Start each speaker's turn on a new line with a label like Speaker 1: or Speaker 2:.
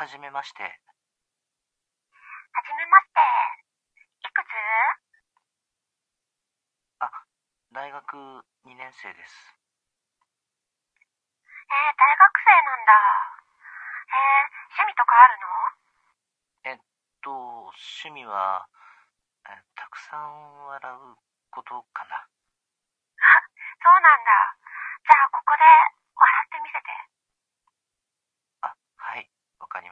Speaker 1: はじめまして。
Speaker 2: はじめまして。いくつ？
Speaker 1: あ、大学2年生です。
Speaker 2: えー、大学生なんだ。えー、趣味とかあるの？
Speaker 1: えっと、趣味は、えー、たくさん笑うことかな。
Speaker 2: あ、そうなんだ。